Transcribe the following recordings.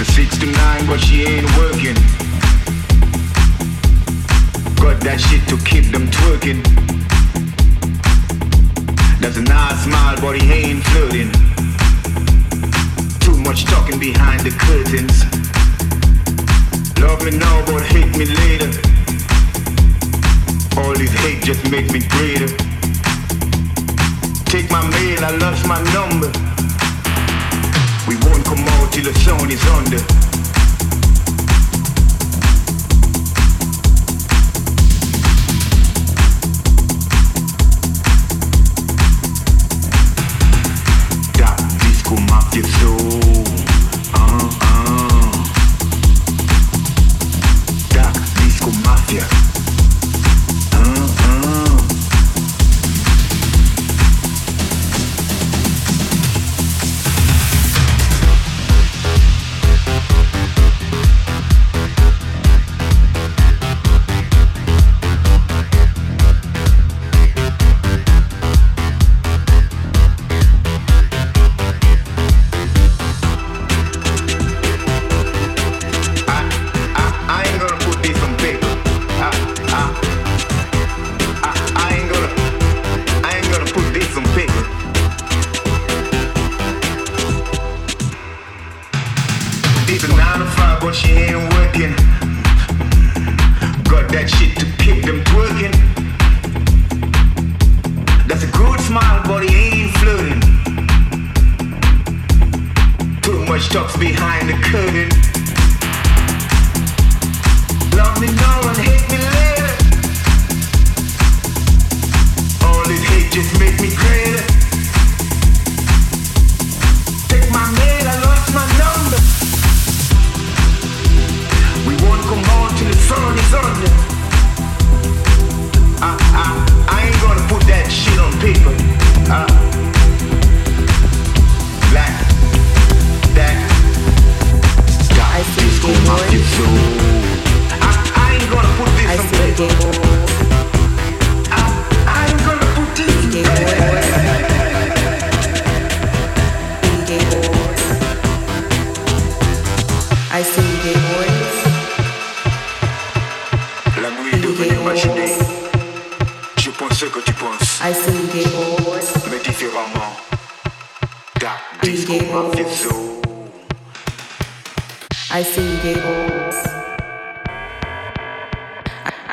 It's a six to nine, but she ain't working. Got that shit to keep them twerking. Does a nice smile, but he ain't flirting. Too much talking behind the curtains. Love me now, but hate me later. All this hate just make me greater. Take my mail, I lost my number. locomotivazioni onde da disco mafia soul uh, ah, ah. disco mafia.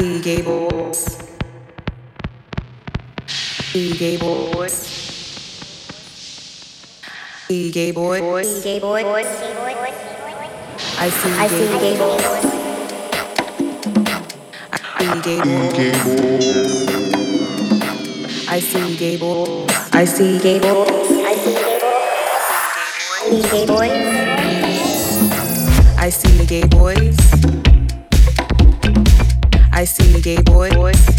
I see gables. See gay boys. See gay boys. gay boy. I see I see gay boy. see gay boys. I see gay boys. I see gay boys. I see gay boy. I see gay boys. I see gay boys. I